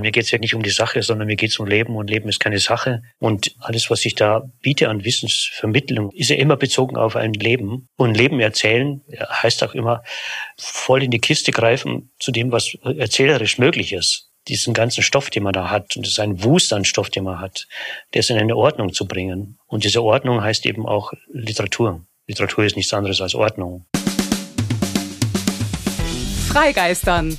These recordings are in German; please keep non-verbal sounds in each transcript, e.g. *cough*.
Mir geht es ja nicht um die Sache, sondern mir geht es um Leben und Leben ist keine Sache. Und alles, was ich da biete an Wissensvermittlung, ist ja immer bezogen auf ein Leben. Und Leben erzählen heißt auch immer voll in die Kiste greifen zu dem, was erzählerisch möglich ist diesen ganzen Stoff, den man da hat, und das ist ein Wust an Stoff, den man hat, der ist in eine Ordnung zu bringen. Und diese Ordnung heißt eben auch Literatur. Literatur ist nichts anderes als Ordnung. Freigeistern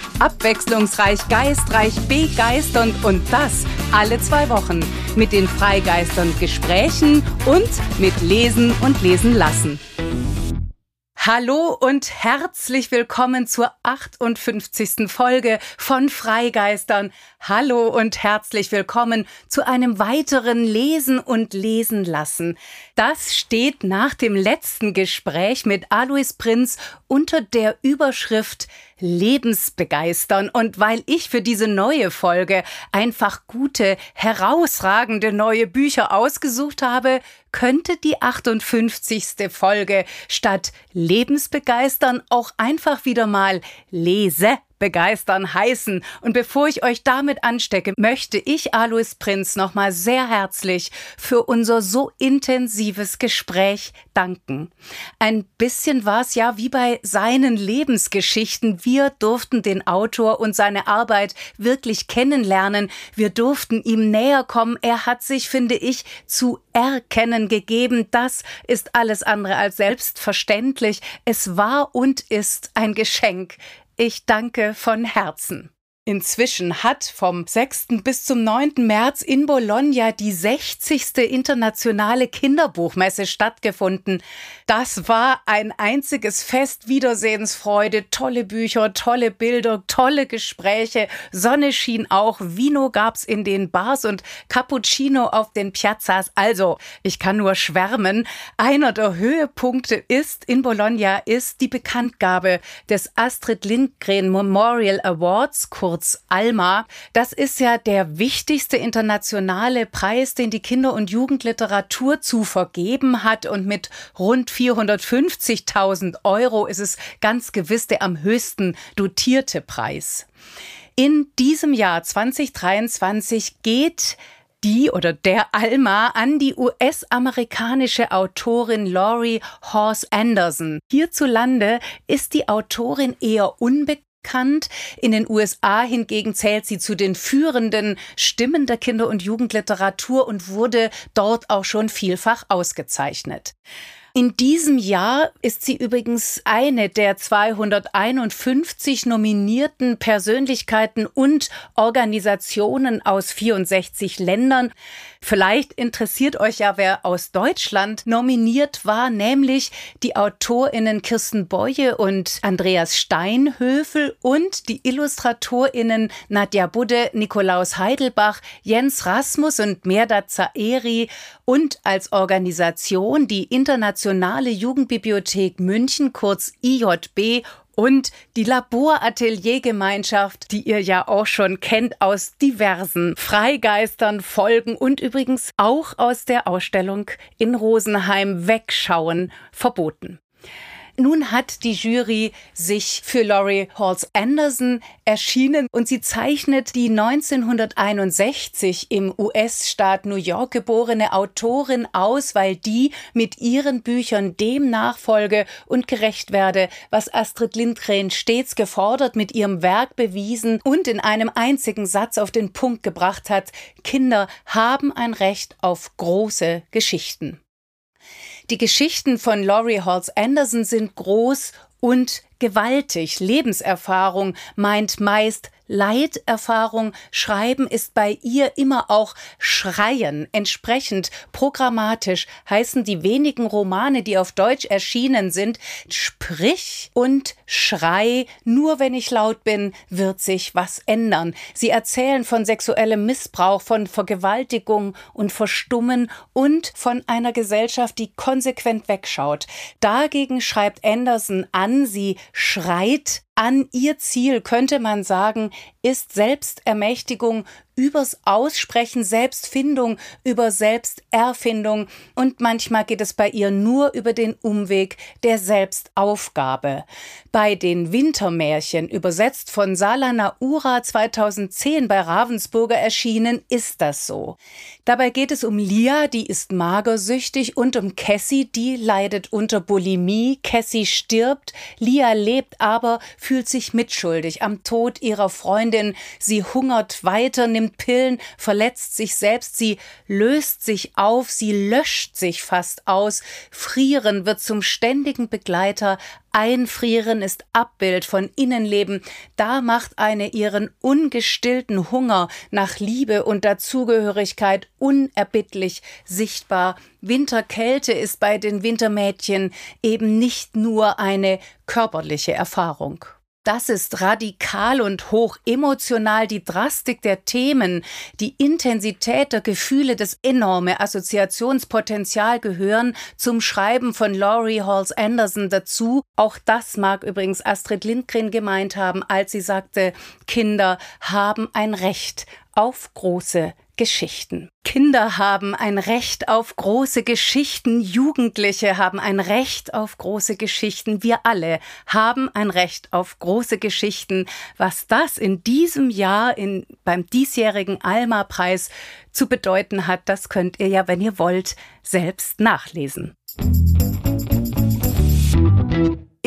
Abwechslungsreich, geistreich, begeisternd und das alle zwei Wochen mit den Freigeistern Gesprächen und mit Lesen und Lesen lassen. Hallo und herzlich willkommen zur 58. Folge von Freigeistern. Hallo und herzlich willkommen zu einem weiteren Lesen und Lesen lassen. Das steht nach dem letzten Gespräch mit Alois Prinz unter der Überschrift Lebensbegeistern. Und weil ich für diese neue Folge einfach gute, herausragende neue Bücher ausgesucht habe, könnte die 58. Folge statt Lebensbegeistern auch einfach wieder mal Lese begeistern heißen. Und bevor ich euch damit anstecke, möchte ich Alois Prinz nochmal sehr herzlich für unser so intensives Gespräch danken. Ein bisschen war es ja wie bei seinen Lebensgeschichten. Wir durften den Autor und seine Arbeit wirklich kennenlernen. Wir durften ihm näher kommen. Er hat sich, finde ich, zu erkennen gegeben. Das ist alles andere als selbstverständlich. Es war und ist ein Geschenk. Ich danke von Herzen. Inzwischen hat vom 6. bis zum 9. März in Bologna die 60. internationale Kinderbuchmesse stattgefunden. Das war ein einziges Fest, Wiedersehensfreude, tolle Bücher, tolle Bilder, tolle Gespräche, Sonne schien auch, Vino gab's in den Bars und Cappuccino auf den Piazzas. Also, ich kann nur schwärmen. Einer der Höhepunkte ist in Bologna ist die Bekanntgabe des Astrid Lindgren Memorial Awards, kurz Alma. Das ist ja der wichtigste internationale Preis, den die Kinder- und Jugendliteratur zu vergeben hat. Und mit rund 450.000 Euro ist es ganz gewiss der am höchsten dotierte Preis. In diesem Jahr 2023 geht die oder der Alma an die US-amerikanische Autorin Laurie Horse Anderson. Hierzulande ist die Autorin eher unbekannt bekannt. In den USA hingegen zählt sie zu den führenden Stimmen der Kinder- und Jugendliteratur und wurde dort auch schon vielfach ausgezeichnet. In diesem Jahr ist sie übrigens eine der 251 nominierten Persönlichkeiten und Organisationen aus 64 Ländern. Vielleicht interessiert euch ja, wer aus Deutschland nominiert war, nämlich die AutorInnen Kirsten Boye und Andreas Steinhöfel und die IllustratorInnen Nadja Budde, Nikolaus Heidelbach, Jens Rasmus und Merda Zaeri und als Organisation die Internationale Jugendbibliothek München, kurz IJB und die Laborateliergemeinschaft, die ihr ja auch schon kennt aus diversen Freigeistern, Folgen und übrigens auch aus der Ausstellung in Rosenheim Wegschauen verboten. Nun hat die Jury sich für Laurie Halls Anderson erschienen und sie zeichnet die 1961 im US-Staat New York geborene Autorin aus, weil die mit ihren Büchern dem nachfolge und gerecht werde, was Astrid Lindgren stets gefordert, mit ihrem Werk bewiesen und in einem einzigen Satz auf den Punkt gebracht hat, Kinder haben ein Recht auf große Geschichten. Die Geschichten von Laurie Halls Anderson sind groß und gewaltig. Lebenserfahrung meint meist Leiterfahrung. Schreiben ist bei ihr immer auch Schreien. Entsprechend programmatisch heißen die wenigen Romane, die auf Deutsch erschienen sind, Sprich und Schrei. Nur wenn ich laut bin, wird sich was ändern. Sie erzählen von sexuellem Missbrauch, von Vergewaltigung und Verstummen und von einer Gesellschaft, die konsequent wegschaut. Dagegen schreibt Anderson an, sie schreit an ihr Ziel, könnte man sagen, ist Selbstermächtigung übers Aussprechen, Selbstfindung, über Selbsterfindung und manchmal geht es bei ihr nur über den Umweg der Selbstaufgabe. Bei den Wintermärchen, übersetzt von Salana Ura 2010 bei Ravensburger erschienen, ist das so. Dabei geht es um Lia, die ist magersüchtig und um Cassie, die leidet unter Bulimie. Cassie stirbt, Lia lebt aber, fühlt sich mitschuldig am Tod ihrer Freundin. Sie hungert weiter, nimmt Pillen, verletzt sich selbst, sie löst sich auf, sie löscht sich fast aus. Frieren wird zum ständigen Begleiter. Einfrieren ist Abbild von Innenleben. Da macht eine ihren ungestillten Hunger nach Liebe und Dazugehörigkeit unerbittlich sichtbar. Winterkälte ist bei den Wintermädchen eben nicht nur eine körperliche Erfahrung. Das ist radikal und hoch emotional. Die Drastik der Themen, die Intensität der Gefühle, das enorme Assoziationspotenzial gehören zum Schreiben von Laurie Halls Anderson dazu. Auch das mag übrigens Astrid Lindgren gemeint haben, als sie sagte, Kinder haben ein Recht auf große Geschichten. Kinder haben ein Recht auf große Geschichten, Jugendliche haben ein Recht auf große Geschichten, wir alle haben ein Recht auf große Geschichten. Was das in diesem Jahr in, beim diesjährigen Alma-Preis zu bedeuten hat, das könnt ihr ja, wenn ihr wollt, selbst nachlesen.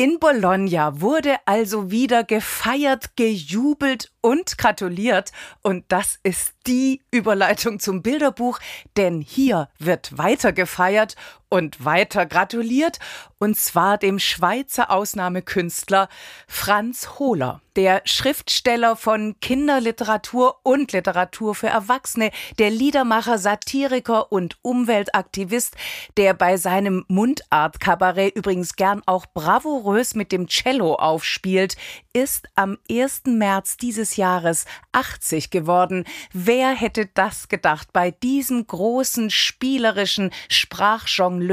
In Bologna wurde also wieder gefeiert, gejubelt und gratuliert. Und das ist die Überleitung zum Bilderbuch, denn hier wird weiter gefeiert und weiter gratuliert, und zwar dem Schweizer Ausnahmekünstler Franz Hohler, der Schriftsteller von Kinderliteratur und Literatur für Erwachsene, der Liedermacher, Satiriker und Umweltaktivist, der bei seinem Mundart-Kabarett übrigens gern auch bravourös mit dem Cello aufspielt, ist am 1. März dieses Jahres 80 geworden. Wer hätte das gedacht bei diesem großen spielerischen Sprachjongleur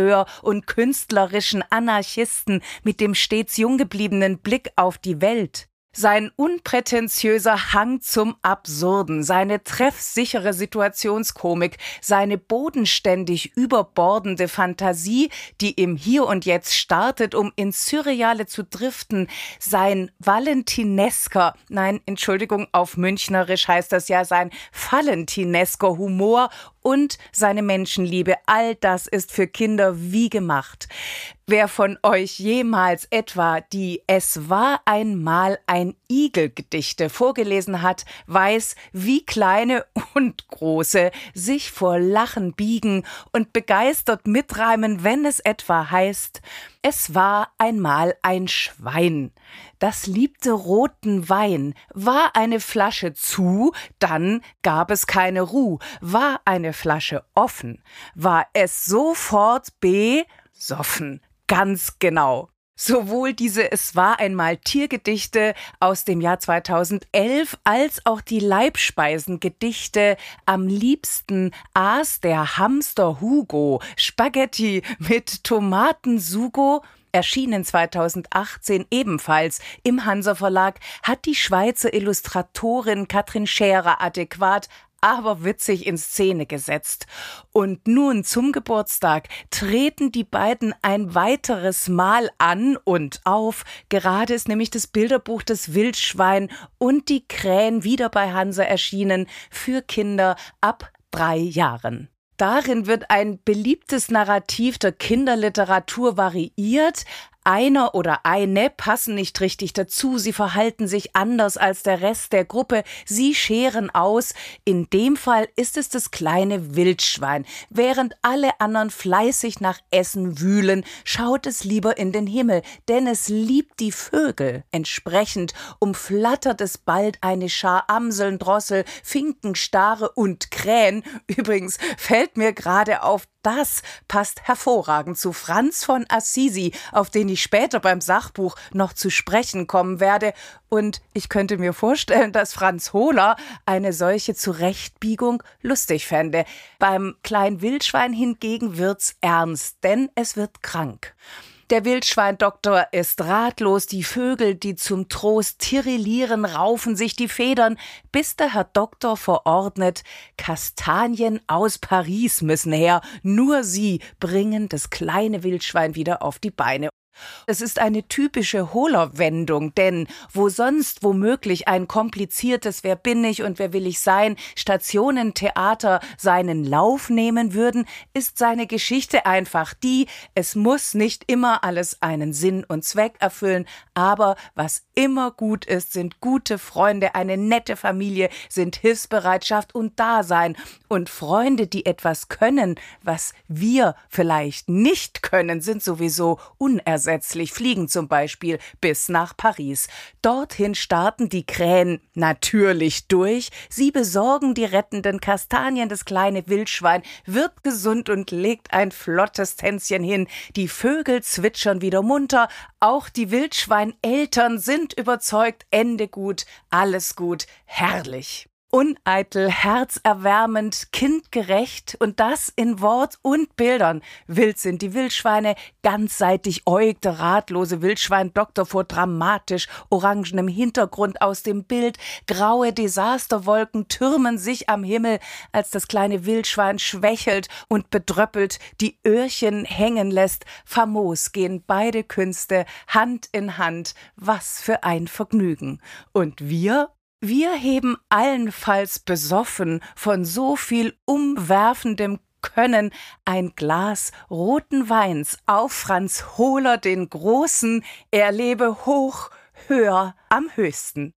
und künstlerischen Anarchisten mit dem stets jung gebliebenen Blick auf die Welt? Sein unprätentiöser Hang zum Absurden, seine treffsichere Situationskomik, seine bodenständig überbordende Fantasie, die im Hier und Jetzt startet, um ins Surreale zu driften, sein valentinesker, nein, Entschuldigung, auf Münchnerisch heißt das ja sein valentinesker Humor und seine Menschenliebe, all das ist für Kinder wie gemacht. Wer von euch jemals etwa die Es war einmal ein Igel Gedichte vorgelesen hat, weiß, wie kleine und große sich vor Lachen biegen und begeistert mitreimen, wenn es etwa heißt, es war einmal ein Schwein, das liebte roten Wein. War eine Flasche zu, dann gab es keine Ruh. War eine Flasche offen, war es sofort besoffen. Ganz genau. Sowohl diese Es war einmal Tiergedichte aus dem Jahr 2011 als auch die Leibspeisengedichte Am liebsten aß der Hamster Hugo Spaghetti mit Tomatensugo erschienen 2018 ebenfalls im Hansa Verlag, hat die Schweizer Illustratorin Katrin Scherer adäquat aber witzig in Szene gesetzt. Und nun zum Geburtstag treten die beiden ein weiteres Mal an und auf. Gerade ist nämlich das Bilderbuch des Wildschwein und die Krähen wieder bei Hansa erschienen für Kinder ab drei Jahren. Darin wird ein beliebtes Narrativ der Kinderliteratur variiert, einer oder eine passen nicht richtig dazu, sie verhalten sich anders als der Rest der Gruppe, sie scheren aus. In dem Fall ist es das kleine Wildschwein. Während alle anderen fleißig nach Essen wühlen, schaut es lieber in den Himmel, denn es liebt die Vögel. Entsprechend umflattert es bald eine Schar Amseln, Drossel, Finken, Stare und Krähen. Übrigens fällt mir gerade auf, das passt hervorragend zu Franz von Assisi, auf den ich später beim Sachbuch noch zu sprechen kommen werde. Und ich könnte mir vorstellen, dass Franz Hohler eine solche Zurechtbiegung lustig fände. Beim kleinen Wildschwein hingegen wird's ernst, denn es wird krank. Der Wildschweindoktor ist ratlos, die Vögel, die zum Trost tirillieren, raufen sich die Federn, bis der Herr Doktor verordnet, Kastanien aus Paris müssen her, nur sie bringen das kleine Wildschwein wieder auf die Beine. Es ist eine typische Hohlerwendung, denn wo sonst womöglich ein kompliziertes Wer bin ich und wer will ich sein Stationentheater seinen Lauf nehmen würden, ist seine Geschichte einfach die, es muss nicht immer alles einen Sinn und Zweck erfüllen, aber was immer gut ist, sind gute Freunde, eine nette Familie, sind Hilfsbereitschaft und Dasein. Und Freunde, die etwas können, was wir vielleicht nicht können, sind sowieso unersetzlich zusätzlich fliegen zum Beispiel bis nach Paris. Dorthin starten die Krähen natürlich durch. Sie besorgen die rettenden Kastanien. Das kleine Wildschwein wird gesund und legt ein flottes Tänzchen hin. Die Vögel zwitschern wieder munter. Auch die Wildschweineltern sind überzeugt. Ende gut, alles gut, herrlich uneitel, herzerwärmend, kindgerecht und das in Wort und Bildern. Wild sind die Wildschweine, ganzseitig äugt der ratlose Wildschweindoktor vor dramatisch orangenem Hintergrund aus dem Bild. Graue Desasterwolken türmen sich am Himmel, als das kleine Wildschwein schwächelt und bedröppelt die Öhrchen hängen lässt. Famos gehen beide Künste Hand in Hand. Was für ein Vergnügen. Und wir wir heben allenfalls besoffen von so viel umwerfendem Können ein Glas roten Weins auf Franz Hohler den Großen, er lebe hoch, höher, am höchsten.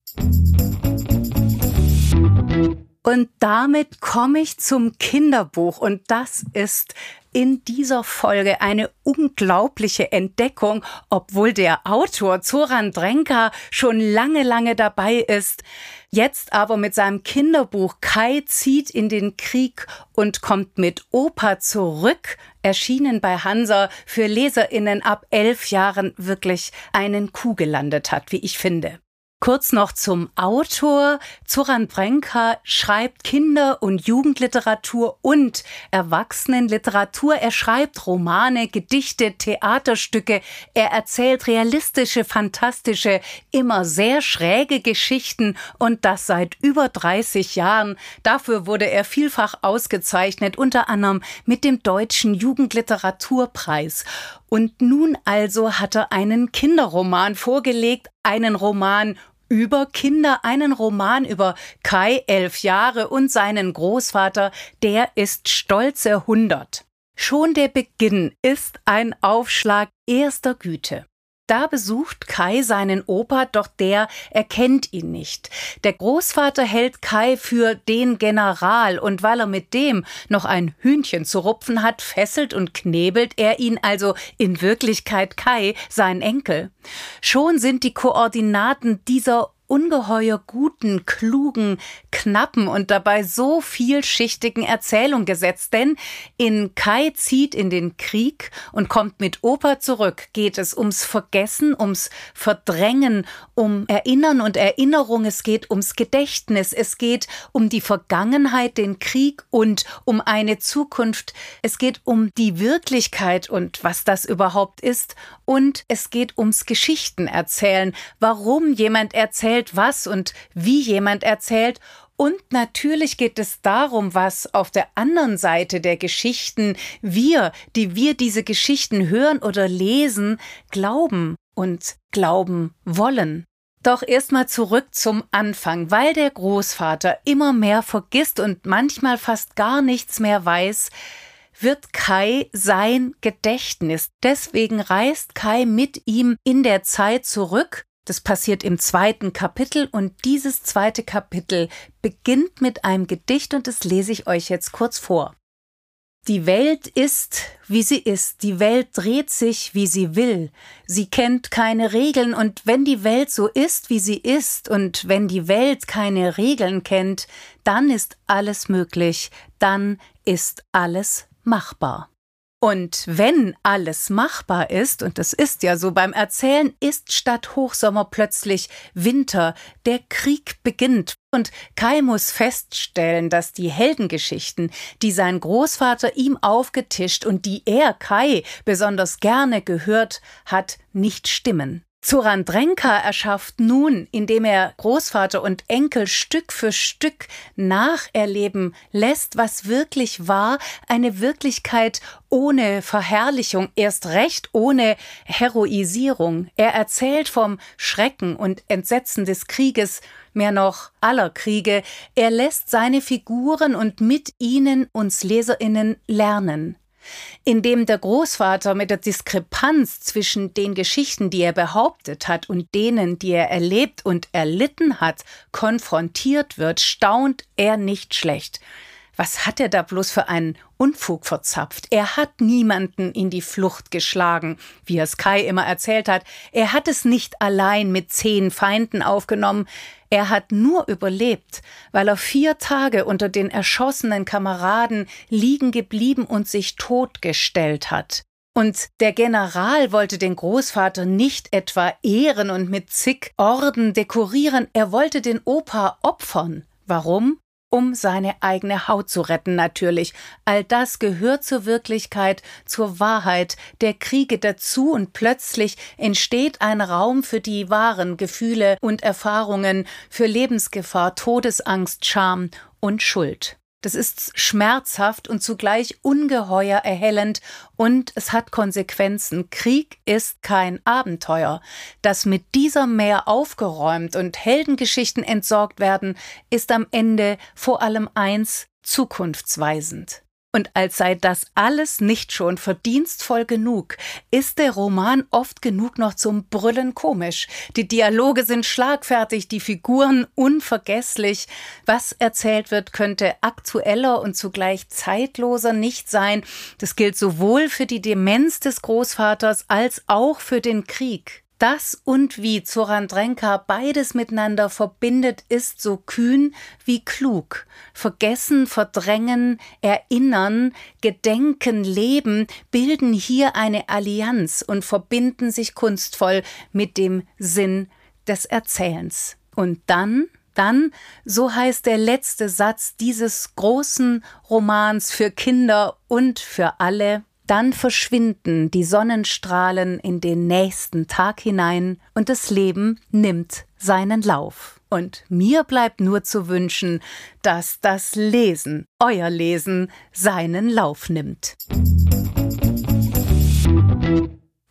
Und damit komme ich zum Kinderbuch und das ist in dieser Folge eine unglaubliche Entdeckung, obwohl der Autor Zoran Drenka schon lange, lange dabei ist. Jetzt aber mit seinem Kinderbuch Kai zieht in den Krieg und kommt mit Opa zurück, erschienen bei Hansa für LeserInnen ab elf Jahren wirklich einen Kuh gelandet hat, wie ich finde. Kurz noch zum Autor. Zoran Brenka schreibt Kinder- und Jugendliteratur und Erwachsenenliteratur. Er schreibt Romane, Gedichte, Theaterstücke. Er erzählt realistische, fantastische, immer sehr schräge Geschichten und das seit über 30 Jahren. Dafür wurde er vielfach ausgezeichnet, unter anderem mit dem Deutschen Jugendliteraturpreis. Und nun also hat er einen Kinderroman vorgelegt, einen Roman über Kinder einen Roman über Kai, elf Jahre, und seinen Großvater, der ist stolze 100. Schon der Beginn ist ein Aufschlag erster Güte. Da besucht Kai seinen Opa, doch der erkennt ihn nicht. Der Großvater hält Kai für den General, und weil er mit dem noch ein Hühnchen zu rupfen hat, fesselt und knebelt er ihn also in Wirklichkeit Kai, sein Enkel. Schon sind die Koordinaten dieser ungeheuer guten, klugen, knappen und dabei so vielschichtigen Erzählung gesetzt. Denn in Kai zieht in den Krieg und kommt mit Opa zurück, geht es ums Vergessen, ums Verdrängen, um Erinnern und Erinnerung, es geht ums Gedächtnis, es geht um die Vergangenheit, den Krieg und um eine Zukunft. Es geht um die Wirklichkeit und was das überhaupt ist. Und es geht ums Geschichtenerzählen, warum jemand erzählt, erzählt, was und wie jemand erzählt. Und natürlich geht es darum, was auf der anderen Seite der Geschichten wir, die wir diese Geschichten hören oder lesen, glauben und glauben wollen. Doch erstmal zurück zum Anfang, weil der Großvater immer mehr vergisst und manchmal fast gar nichts mehr weiß, wird Kai sein Gedächtnis. Deswegen reist Kai mit ihm in der Zeit zurück. Das passiert im zweiten Kapitel und dieses zweite Kapitel beginnt mit einem Gedicht und das lese ich euch jetzt kurz vor. Die Welt ist, wie sie ist, die Welt dreht sich, wie sie will, sie kennt keine Regeln, und wenn die Welt so ist, wie sie ist, und wenn die Welt keine Regeln kennt, dann ist alles möglich, dann ist alles machbar. Und wenn alles machbar ist, und das ist ja so beim Erzählen, ist statt Hochsommer plötzlich Winter, der Krieg beginnt. Und Kai muss feststellen, dass die Heldengeschichten, die sein Großvater ihm aufgetischt und die er, Kai, besonders gerne gehört hat, nicht stimmen. Zoran Drenka erschafft nun, indem er Großvater und Enkel Stück für Stück nacherleben lässt, was wirklich war, eine Wirklichkeit ohne Verherrlichung, erst recht ohne Heroisierung. Er erzählt vom Schrecken und Entsetzen des Krieges, mehr noch aller Kriege. Er lässt seine Figuren und mit ihnen uns Leserinnen lernen indem der Großvater mit der Diskrepanz zwischen den Geschichten, die er behauptet hat, und denen, die er erlebt und erlitten hat, konfrontiert wird, staunt er nicht schlecht. Was hat er da bloß für einen Unfug verzapft? Er hat niemanden in die Flucht geschlagen, wie es Kai immer erzählt hat. Er hat es nicht allein mit zehn Feinden aufgenommen. Er hat nur überlebt, weil er vier Tage unter den erschossenen Kameraden liegen geblieben und sich totgestellt hat. Und der General wollte den Großvater nicht etwa ehren und mit zig Orden dekorieren, er wollte den Opa opfern. Warum? Um seine eigene Haut zu retten natürlich. All das gehört zur Wirklichkeit, zur Wahrheit der Kriege dazu und plötzlich entsteht ein Raum für die wahren Gefühle und Erfahrungen, für Lebensgefahr, Todesangst, Scham und Schuld. Das ist schmerzhaft und zugleich ungeheuer erhellend und es hat Konsequenzen. Krieg ist kein Abenteuer. Dass mit dieser Meer aufgeräumt und Heldengeschichten entsorgt werden, ist am Ende vor allem eins zukunftsweisend. Und als sei das alles nicht schon verdienstvoll genug, ist der Roman oft genug noch zum Brüllen komisch. Die Dialoge sind schlagfertig, die Figuren unvergesslich. Was erzählt wird, könnte aktueller und zugleich zeitloser nicht sein. Das gilt sowohl für die Demenz des Großvaters als auch für den Krieg. Das und wie Zoran Drenka beides miteinander verbindet, ist so kühn wie klug. Vergessen, verdrängen, erinnern, gedenken, leben bilden hier eine Allianz und verbinden sich kunstvoll mit dem Sinn des Erzählens. Und dann dann, so heißt der letzte Satz dieses großen Romans für Kinder und für alle, dann verschwinden die Sonnenstrahlen in den nächsten Tag hinein und das Leben nimmt seinen Lauf. Und mir bleibt nur zu wünschen, dass das Lesen, euer Lesen, seinen Lauf nimmt.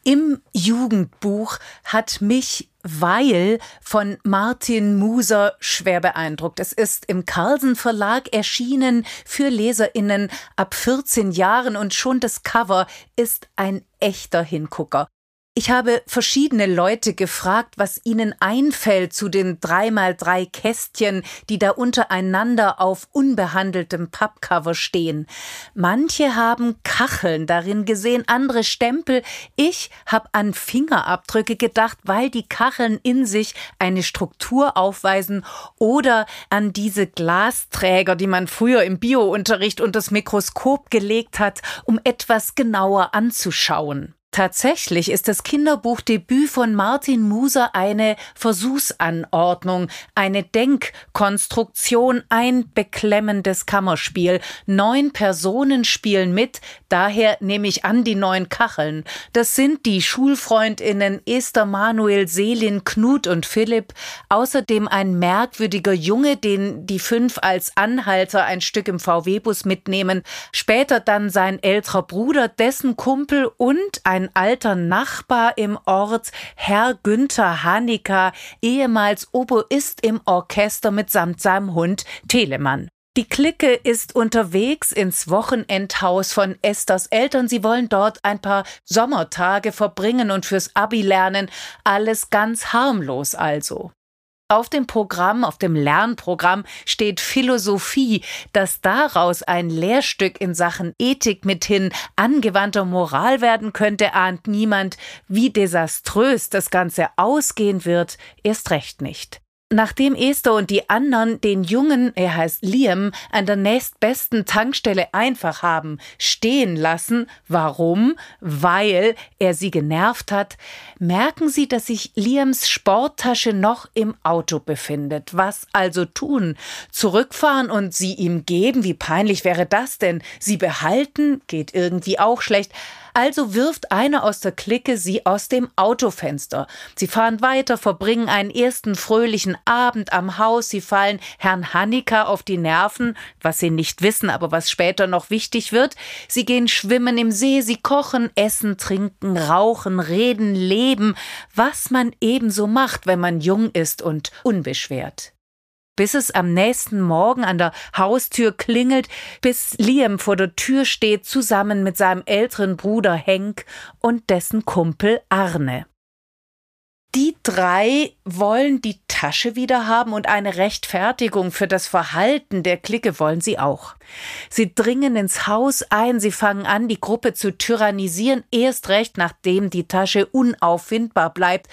Im Jugendbuch hat mich Weil von Martin Muser schwer beeindruckt. Es ist im Carlsen Verlag erschienen für Leserinnen ab 14 Jahren und schon das Cover ist ein echter Hingucker. Ich habe verschiedene Leute gefragt, was ihnen einfällt zu den dreimal drei Kästchen, die da untereinander auf unbehandeltem Pappcover stehen. Manche haben Kacheln darin gesehen, andere Stempel. Ich habe an Fingerabdrücke gedacht, weil die Kacheln in sich eine Struktur aufweisen oder an diese Glasträger, die man früher im Biounterricht unter das Mikroskop gelegt hat, um etwas genauer anzuschauen. Tatsächlich ist das Kinderbuchdebüt von Martin Muser eine Versuchsanordnung, eine Denkkonstruktion, ein beklemmendes Kammerspiel. Neun Personen spielen mit, daher nehme ich an die neun Kacheln. Das sind die Schulfreundinnen Esther, Manuel, Selin, Knut und Philipp, außerdem ein merkwürdiger Junge, den die fünf als Anhalter ein Stück im VW-Bus mitnehmen, später dann sein älterer Bruder, dessen Kumpel und ein ein alter Nachbar im Ort, Herr Günther Hanika, ehemals Oboist im Orchester mitsamt seinem Hund Telemann. Die Clique ist unterwegs ins Wochenendhaus von Esthers Eltern. Sie wollen dort ein paar Sommertage verbringen und fürs Abi lernen. Alles ganz harmlos also. Auf dem Programm, auf dem Lernprogramm steht Philosophie, dass daraus ein Lehrstück in Sachen Ethik mithin angewandter Moral werden könnte, ahnt niemand. Wie desaströs das Ganze ausgehen wird, erst recht nicht. Nachdem Esther und die anderen den Jungen, er heißt Liam, an der nächstbesten Tankstelle einfach haben stehen lassen, warum? Weil er sie genervt hat, merken sie, dass sich Liams Sporttasche noch im Auto befindet. Was also tun? Zurückfahren und sie ihm geben? Wie peinlich wäre das denn? Sie behalten? Geht irgendwie auch schlecht. Also wirft einer aus der Clique sie aus dem Autofenster. Sie fahren weiter, verbringen einen ersten fröhlichen Abend am Haus, sie fallen Herrn Hannika auf die Nerven, was sie nicht wissen, aber was später noch wichtig wird. Sie gehen schwimmen im See, sie kochen, essen, trinken, rauchen, reden, leben, was man ebenso macht, wenn man jung ist und unbeschwert bis es am nächsten Morgen an der Haustür klingelt, bis Liam vor der Tür steht, zusammen mit seinem älteren Bruder Henk und dessen Kumpel Arne. Die drei wollen die Tasche wieder haben und eine Rechtfertigung für das Verhalten der Clique wollen sie auch. Sie dringen ins Haus ein, sie fangen an, die Gruppe zu tyrannisieren, erst recht nachdem die Tasche unauffindbar bleibt.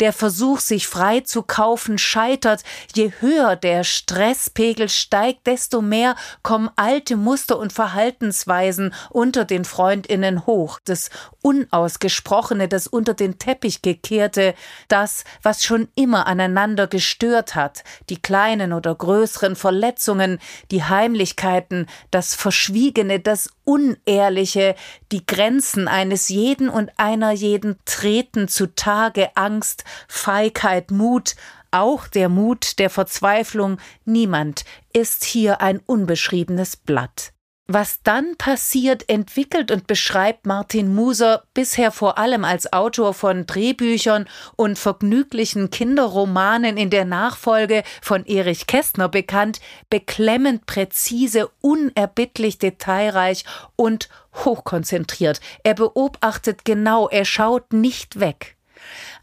Der Versuch, sich frei zu kaufen, scheitert. Je höher der Stresspegel steigt, desto mehr kommen alte Muster und Verhaltensweisen unter den Freundinnen hoch. Das Unausgesprochene, das unter den Teppich gekehrte, das, was schon immer aneinander gestört hat, die kleinen oder größeren Verletzungen, die Heimlichkeiten, das Verschwiegene, das Unehrliche, die Grenzen eines jeden und einer jeden treten zutage. Angst, Feigheit, Mut, auch der Mut der Verzweiflung, niemand ist hier ein unbeschriebenes Blatt. Was dann passiert, entwickelt und beschreibt Martin Muser bisher vor allem als Autor von Drehbüchern und vergnüglichen Kinderromanen in der Nachfolge von Erich Kästner bekannt, beklemmend präzise, unerbittlich detailreich und hochkonzentriert. Er beobachtet genau, er schaut nicht weg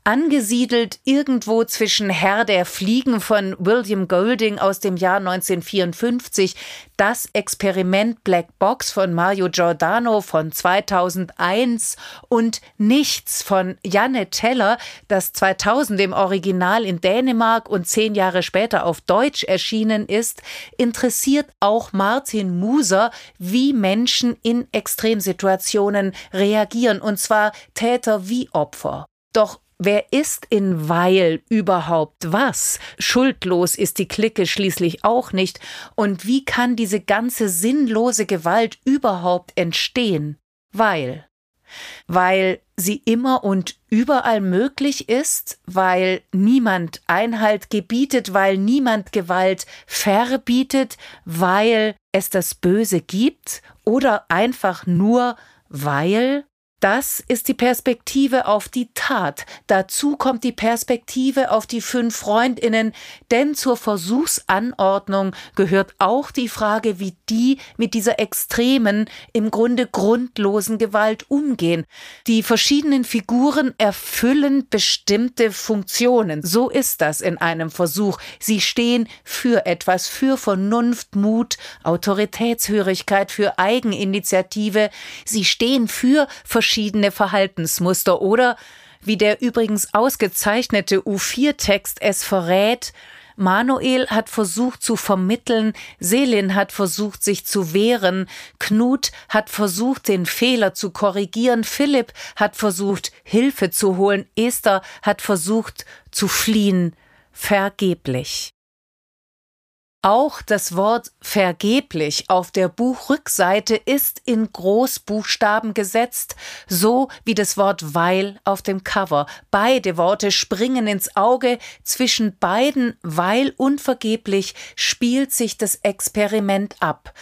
angesiedelt irgendwo zwischen Herr der Fliegen von William Golding aus dem Jahr 1954, das Experiment Black Box von Mario Giordano von 2001 und Nichts von Janne Teller, das 2000 im Original in Dänemark und zehn Jahre später auf Deutsch erschienen ist, interessiert auch Martin Muser, wie Menschen in Extremsituationen reagieren, und zwar Täter wie Opfer. Doch Wer ist in Weil überhaupt was? Schuldlos ist die Clique schließlich auch nicht. Und wie kann diese ganze sinnlose Gewalt überhaupt entstehen? Weil. Weil sie immer und überall möglich ist, weil niemand Einhalt gebietet, weil niemand Gewalt verbietet, weil es das Böse gibt oder einfach nur weil das ist die Perspektive auf die Tat. Dazu kommt die Perspektive auf die fünf Freundinnen, denn zur Versuchsanordnung gehört auch die Frage, wie die mit dieser extremen, im Grunde grundlosen Gewalt umgehen. Die verschiedenen Figuren erfüllen bestimmte Funktionen. So ist das in einem Versuch. Sie stehen für etwas, für Vernunft, Mut, Autoritätshörigkeit, für Eigeninitiative. Sie stehen für verschiedene verschiedene Verhaltensmuster oder, wie der übrigens ausgezeichnete U4-Text es verrät, Manuel hat versucht zu vermitteln, Selin hat versucht sich zu wehren, Knut hat versucht den Fehler zu korrigieren, Philipp hat versucht Hilfe zu holen, Esther hat versucht zu fliehen, vergeblich. Auch das Wort vergeblich auf der Buchrückseite ist in Großbuchstaben gesetzt, so wie das Wort weil auf dem Cover. Beide Worte springen ins Auge. Zwischen beiden weil und vergeblich spielt sich das Experiment ab.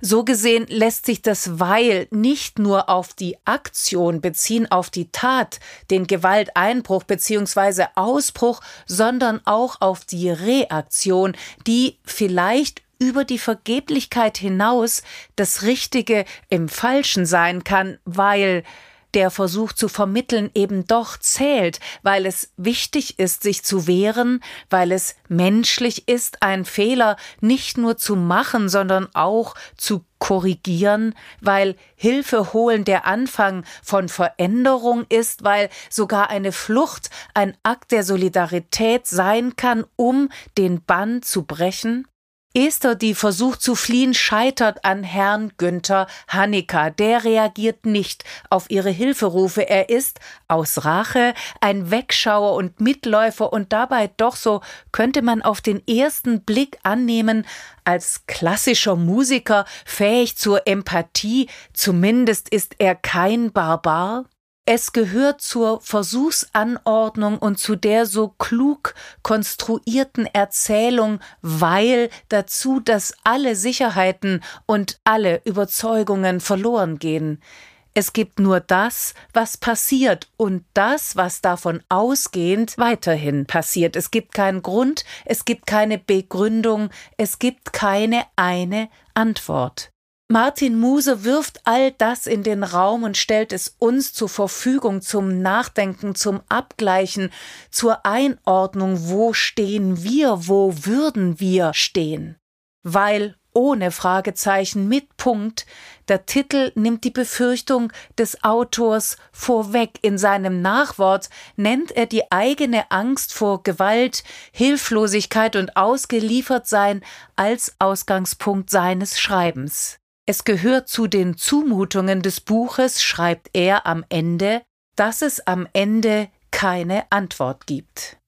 So gesehen lässt sich das Weil nicht nur auf die Aktion beziehen, auf die Tat, den Gewalteinbruch bzw. Ausbruch, sondern auch auf die Reaktion, die vielleicht über die Vergeblichkeit hinaus das Richtige im Falschen sein kann, weil der Versuch zu vermitteln eben doch zählt, weil es wichtig ist, sich zu wehren, weil es menschlich ist, einen Fehler nicht nur zu machen, sondern auch zu korrigieren, weil Hilfe holen der Anfang von Veränderung ist, weil sogar eine Flucht ein Akt der Solidarität sein kann, um den Bann zu brechen? Esther, die versucht zu fliehen, scheitert an Herrn Günther Hanniker. Der reagiert nicht auf ihre Hilferufe. Er ist aus Rache ein Wegschauer und Mitläufer und dabei doch so könnte man auf den ersten Blick annehmen, als klassischer Musiker fähig zur Empathie, zumindest ist er kein Barbar. Es gehört zur Versuchsanordnung und zu der so klug konstruierten Erzählung, weil dazu, dass alle Sicherheiten und alle Überzeugungen verloren gehen. Es gibt nur das, was passiert und das, was davon ausgehend weiterhin passiert. Es gibt keinen Grund, es gibt keine Begründung, es gibt keine eine Antwort. Martin Muse wirft all das in den Raum und stellt es uns zur Verfügung zum Nachdenken, zum Abgleichen, zur Einordnung, wo stehen wir, wo würden wir stehen. Weil ohne Fragezeichen mit Punkt, der Titel nimmt die Befürchtung des Autors vorweg. In seinem Nachwort nennt er die eigene Angst vor Gewalt, Hilflosigkeit und Ausgeliefertsein als Ausgangspunkt seines Schreibens. Es gehört zu den Zumutungen des Buches, schreibt er am Ende, dass es am Ende keine Antwort gibt.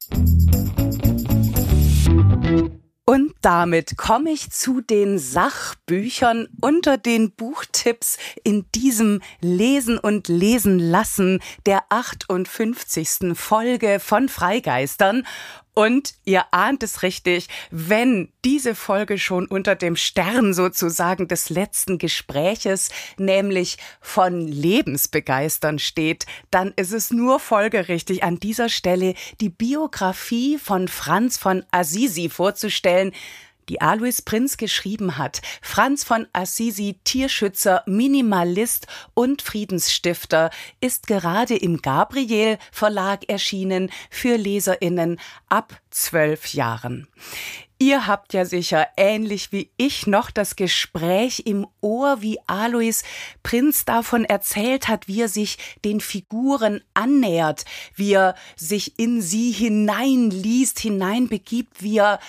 Und damit komme ich zu den Sachbüchern unter den Buchtipps in diesem Lesen und Lesen lassen der 58. Folge von Freigeistern. Und ihr ahnt es richtig, wenn diese Folge schon unter dem Stern sozusagen des letzten Gespräches, nämlich von Lebensbegeistern steht, dann ist es nur folgerichtig, an dieser Stelle die Biografie von Franz von Assisi vorzustellen, die Alois Prinz geschrieben hat. Franz von Assisi, Tierschützer, Minimalist und Friedensstifter, ist gerade im Gabriel Verlag erschienen für Leserinnen ab zwölf Jahren. Ihr habt ja sicher ähnlich wie ich noch das Gespräch im Ohr, wie Alois Prinz davon erzählt hat, wie er sich den Figuren annähert, wie er sich in sie hineinliest, hineinbegibt, wie er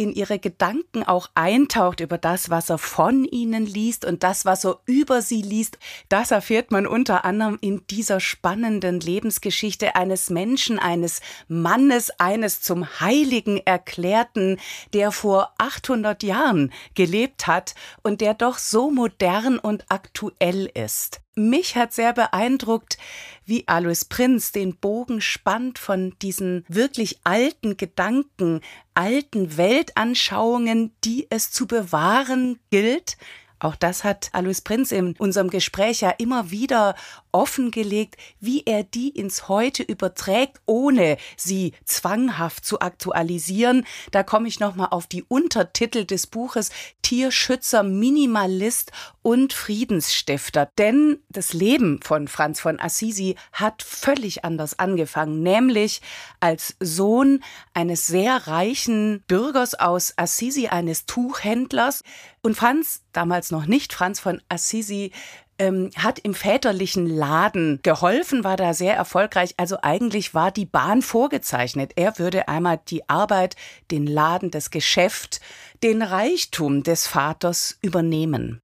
in ihre Gedanken auch eintaucht über das, was er von ihnen liest und das, was er über sie liest. Das erfährt man unter anderem in dieser spannenden Lebensgeschichte eines Menschen, eines Mannes, eines zum Heiligen erklärten, der vor 800 Jahren gelebt hat und der doch so modern und aktuell ist. Mich hat sehr beeindruckt, wie Alois Prinz den Bogen spannt von diesen wirklich alten Gedanken, alten Weltanschauungen, die es zu bewahren gilt, auch das hat Alois Prinz in unserem Gespräch ja immer wieder offengelegt, wie er die ins Heute überträgt, ohne sie zwanghaft zu aktualisieren. Da komme ich nochmal auf die Untertitel des Buches Tierschützer, Minimalist und Friedensstifter. Denn das Leben von Franz von Assisi hat völlig anders angefangen, nämlich als Sohn eines sehr reichen Bürgers aus Assisi, eines Tuchhändlers. Und Franz, damals noch nicht Franz von Assisi, ähm, hat im väterlichen Laden geholfen, war da sehr erfolgreich. Also eigentlich war die Bahn vorgezeichnet. Er würde einmal die Arbeit, den Laden, das Geschäft, den Reichtum des Vaters übernehmen.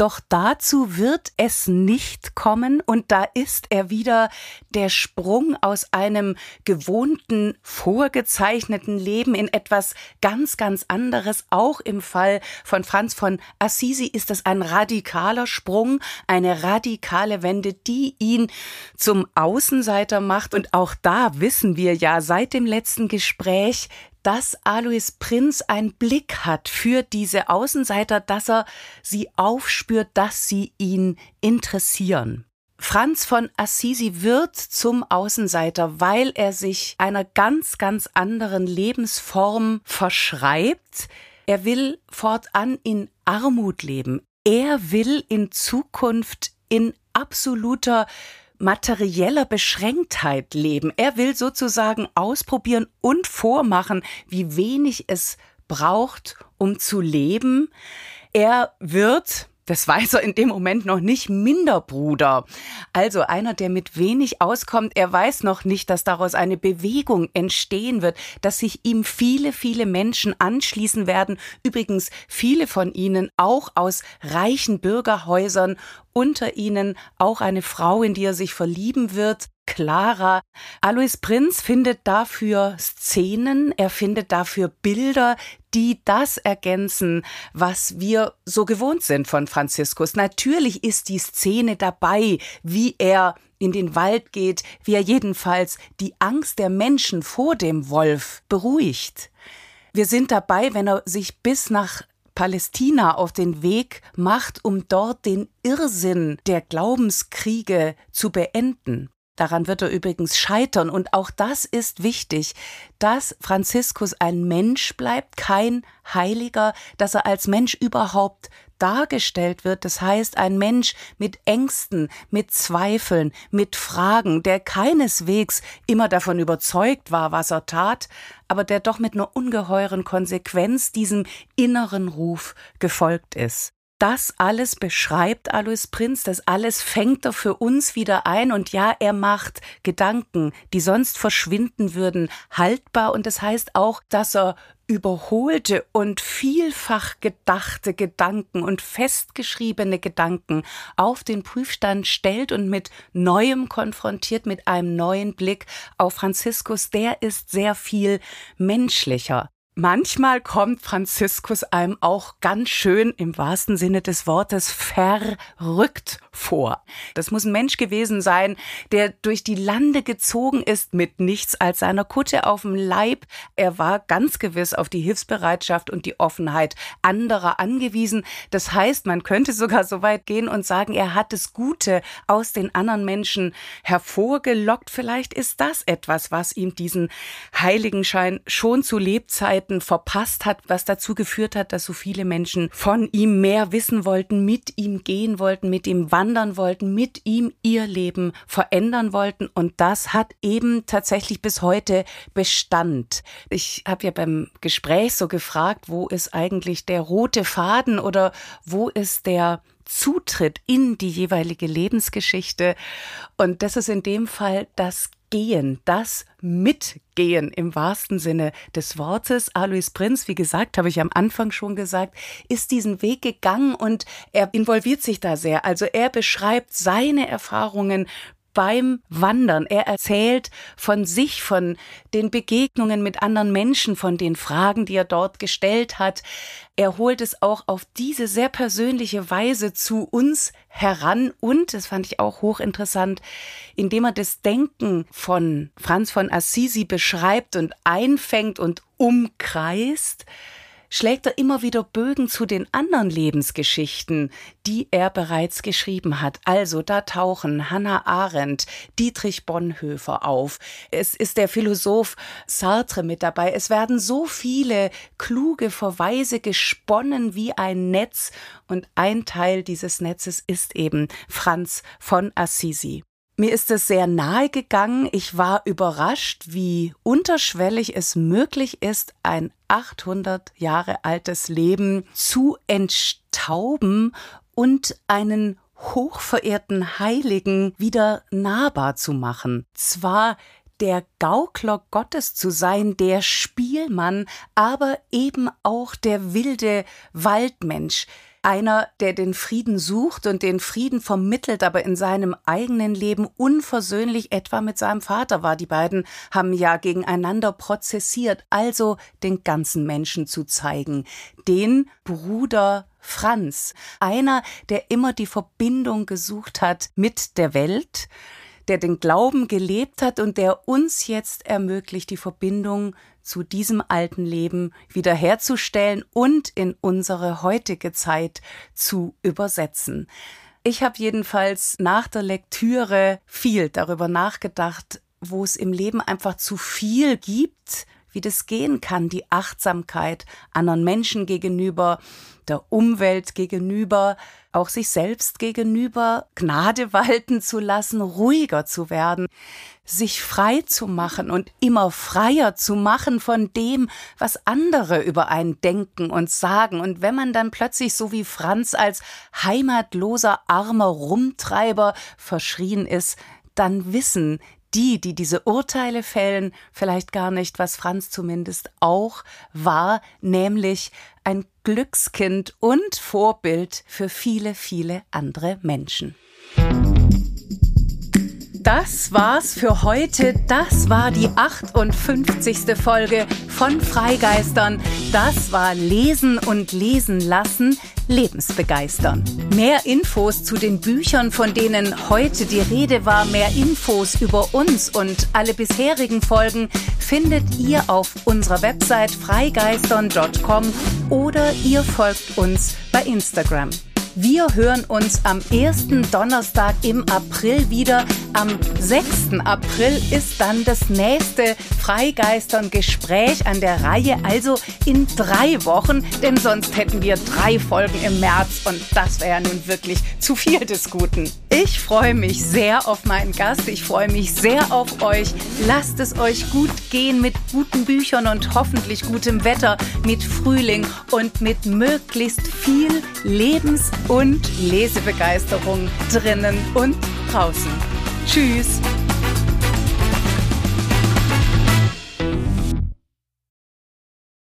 Doch dazu wird es nicht kommen und da ist er wieder der Sprung aus einem gewohnten, vorgezeichneten Leben in etwas ganz, ganz anderes. Auch im Fall von Franz von Assisi ist es ein radikaler Sprung, eine radikale Wende, die ihn zum Außenseiter macht. Und auch da wissen wir ja seit dem letzten Gespräch, dass Alois Prinz einen Blick hat für diese Außenseiter, dass er sie aufspürt, dass sie ihn interessieren. Franz von Assisi wird zum Außenseiter, weil er sich einer ganz, ganz anderen Lebensform verschreibt. Er will fortan in Armut leben. Er will in Zukunft in absoluter materieller Beschränktheit leben. Er will sozusagen ausprobieren und vormachen, wie wenig es braucht, um zu leben. Er wird das weiß er in dem Moment noch nicht, Minderbruder. Also einer, der mit wenig auskommt, er weiß noch nicht, dass daraus eine Bewegung entstehen wird, dass sich ihm viele, viele Menschen anschließen werden. Übrigens viele von ihnen auch aus reichen Bürgerhäusern unter ihnen auch eine Frau, in die er sich verlieben wird. Clara. Alois Prinz findet dafür Szenen, er findet dafür Bilder, die das ergänzen, was wir so gewohnt sind von Franziskus. Natürlich ist die Szene dabei, wie er in den Wald geht, wie er jedenfalls die Angst der Menschen vor dem Wolf beruhigt. Wir sind dabei, wenn er sich bis nach Palästina auf den Weg macht, um dort den Irrsinn der Glaubenskriege zu beenden. Daran wird er übrigens scheitern. Und auch das ist wichtig, dass Franziskus ein Mensch bleibt, kein Heiliger, dass er als Mensch überhaupt dargestellt wird. Das heißt, ein Mensch mit Ängsten, mit Zweifeln, mit Fragen, der keineswegs immer davon überzeugt war, was er tat, aber der doch mit einer ungeheuren Konsequenz diesem inneren Ruf gefolgt ist das alles beschreibt Alois Prinz, das alles fängt er für uns wieder ein. Und ja, er macht Gedanken, die sonst verschwinden würden, haltbar. Und das heißt auch, dass er überholte und vielfach gedachte Gedanken und festgeschriebene Gedanken auf den Prüfstand stellt und mit Neuem konfrontiert, mit einem neuen Blick auf Franziskus, der ist sehr viel menschlicher. Manchmal kommt Franziskus einem auch ganz schön im wahrsten Sinne des Wortes verrückt vor. Das muss ein Mensch gewesen sein, der durch die Lande gezogen ist mit nichts als seiner Kutte auf dem Leib. Er war ganz gewiss auf die Hilfsbereitschaft und die Offenheit anderer angewiesen. Das heißt, man könnte sogar so weit gehen und sagen, er hat das Gute aus den anderen Menschen hervorgelockt. Vielleicht ist das etwas, was ihm diesen Heiligenschein schon zu Lebzeiten Monaten verpasst hat, was dazu geführt hat, dass so viele Menschen von ihm mehr wissen wollten, mit ihm gehen wollten, mit ihm wandern wollten, mit ihm ihr Leben verändern wollten. Und das hat eben tatsächlich bis heute Bestand. Ich habe ja beim Gespräch so gefragt, wo ist eigentlich der rote Faden oder wo ist der Zutritt in die jeweilige Lebensgeschichte. Und das ist in dem Fall das Gehen, das Mitgehen im wahrsten Sinne des Wortes. Alois Prinz, wie gesagt, habe ich am Anfang schon gesagt, ist diesen Weg gegangen und er involviert sich da sehr. Also er beschreibt seine Erfahrungen beim Wandern. Er erzählt von sich, von den Begegnungen mit anderen Menschen, von den Fragen, die er dort gestellt hat. Er holt es auch auf diese sehr persönliche Weise zu uns heran und, das fand ich auch hochinteressant, indem er das Denken von Franz von Assisi beschreibt und einfängt und umkreist, schlägt er immer wieder Bögen zu den anderen Lebensgeschichten, die er bereits geschrieben hat. Also da tauchen Hannah Arendt, Dietrich Bonhoeffer auf. Es ist der Philosoph Sartre mit dabei. Es werden so viele kluge Verweise gesponnen wie ein Netz und ein Teil dieses Netzes ist eben Franz von Assisi. Mir ist es sehr nahe gegangen. Ich war überrascht, wie unterschwellig es möglich ist, ein 800 Jahre altes Leben zu entstauben und einen hochverehrten Heiligen wieder nahbar zu machen. Zwar der Gaukler Gottes zu sein, der Spielmann, aber eben auch der wilde Waldmensch, einer, der den Frieden sucht und den Frieden vermittelt, aber in seinem eigenen Leben unversöhnlich etwa mit seinem Vater war. Die beiden haben ja gegeneinander prozessiert, also den ganzen Menschen zu zeigen. Den Bruder Franz, einer, der immer die Verbindung gesucht hat mit der Welt, der den Glauben gelebt hat und der uns jetzt ermöglicht, die Verbindung zu diesem alten Leben wiederherzustellen und in unsere heutige Zeit zu übersetzen. Ich habe jedenfalls nach der Lektüre viel darüber nachgedacht, wo es im Leben einfach zu viel gibt, wie das gehen kann, die Achtsamkeit anderen Menschen gegenüber, der Umwelt gegenüber, auch sich selbst gegenüber Gnade *laughs* walten zu lassen, ruhiger zu werden, sich frei zu machen und immer freier zu machen von dem, was andere über einen denken und sagen. Und wenn man dann plötzlich so wie Franz als heimatloser, armer Rumtreiber verschrien ist, dann wissen die, die diese Urteile fällen, vielleicht gar nicht, was Franz zumindest auch war, nämlich ein Glückskind und Vorbild für viele, viele andere Menschen. Das war's für heute. Das war die 58. Folge von Freigeistern. Das war Lesen und Lesen lassen, Lebensbegeistern. Mehr Infos zu den Büchern, von denen heute die Rede war, mehr Infos über uns und alle bisherigen Folgen findet ihr auf unserer Website freigeistern.com oder ihr folgt uns bei Instagram. Wir hören uns am ersten Donnerstag im April wieder. Am 6. April ist dann das nächste Freigeistern-Gespräch an der Reihe, also in drei Wochen, denn sonst hätten wir drei Folgen im März und das wäre ja nun wirklich zu viel des Guten. Ich freue mich sehr auf meinen Gast, ich freue mich sehr auf euch. Lasst es euch gut gehen mit guten Büchern und hoffentlich gutem Wetter, mit Frühling und mit möglichst viel Lebens- und Lesebegeisterung drinnen und draußen. Tschüss!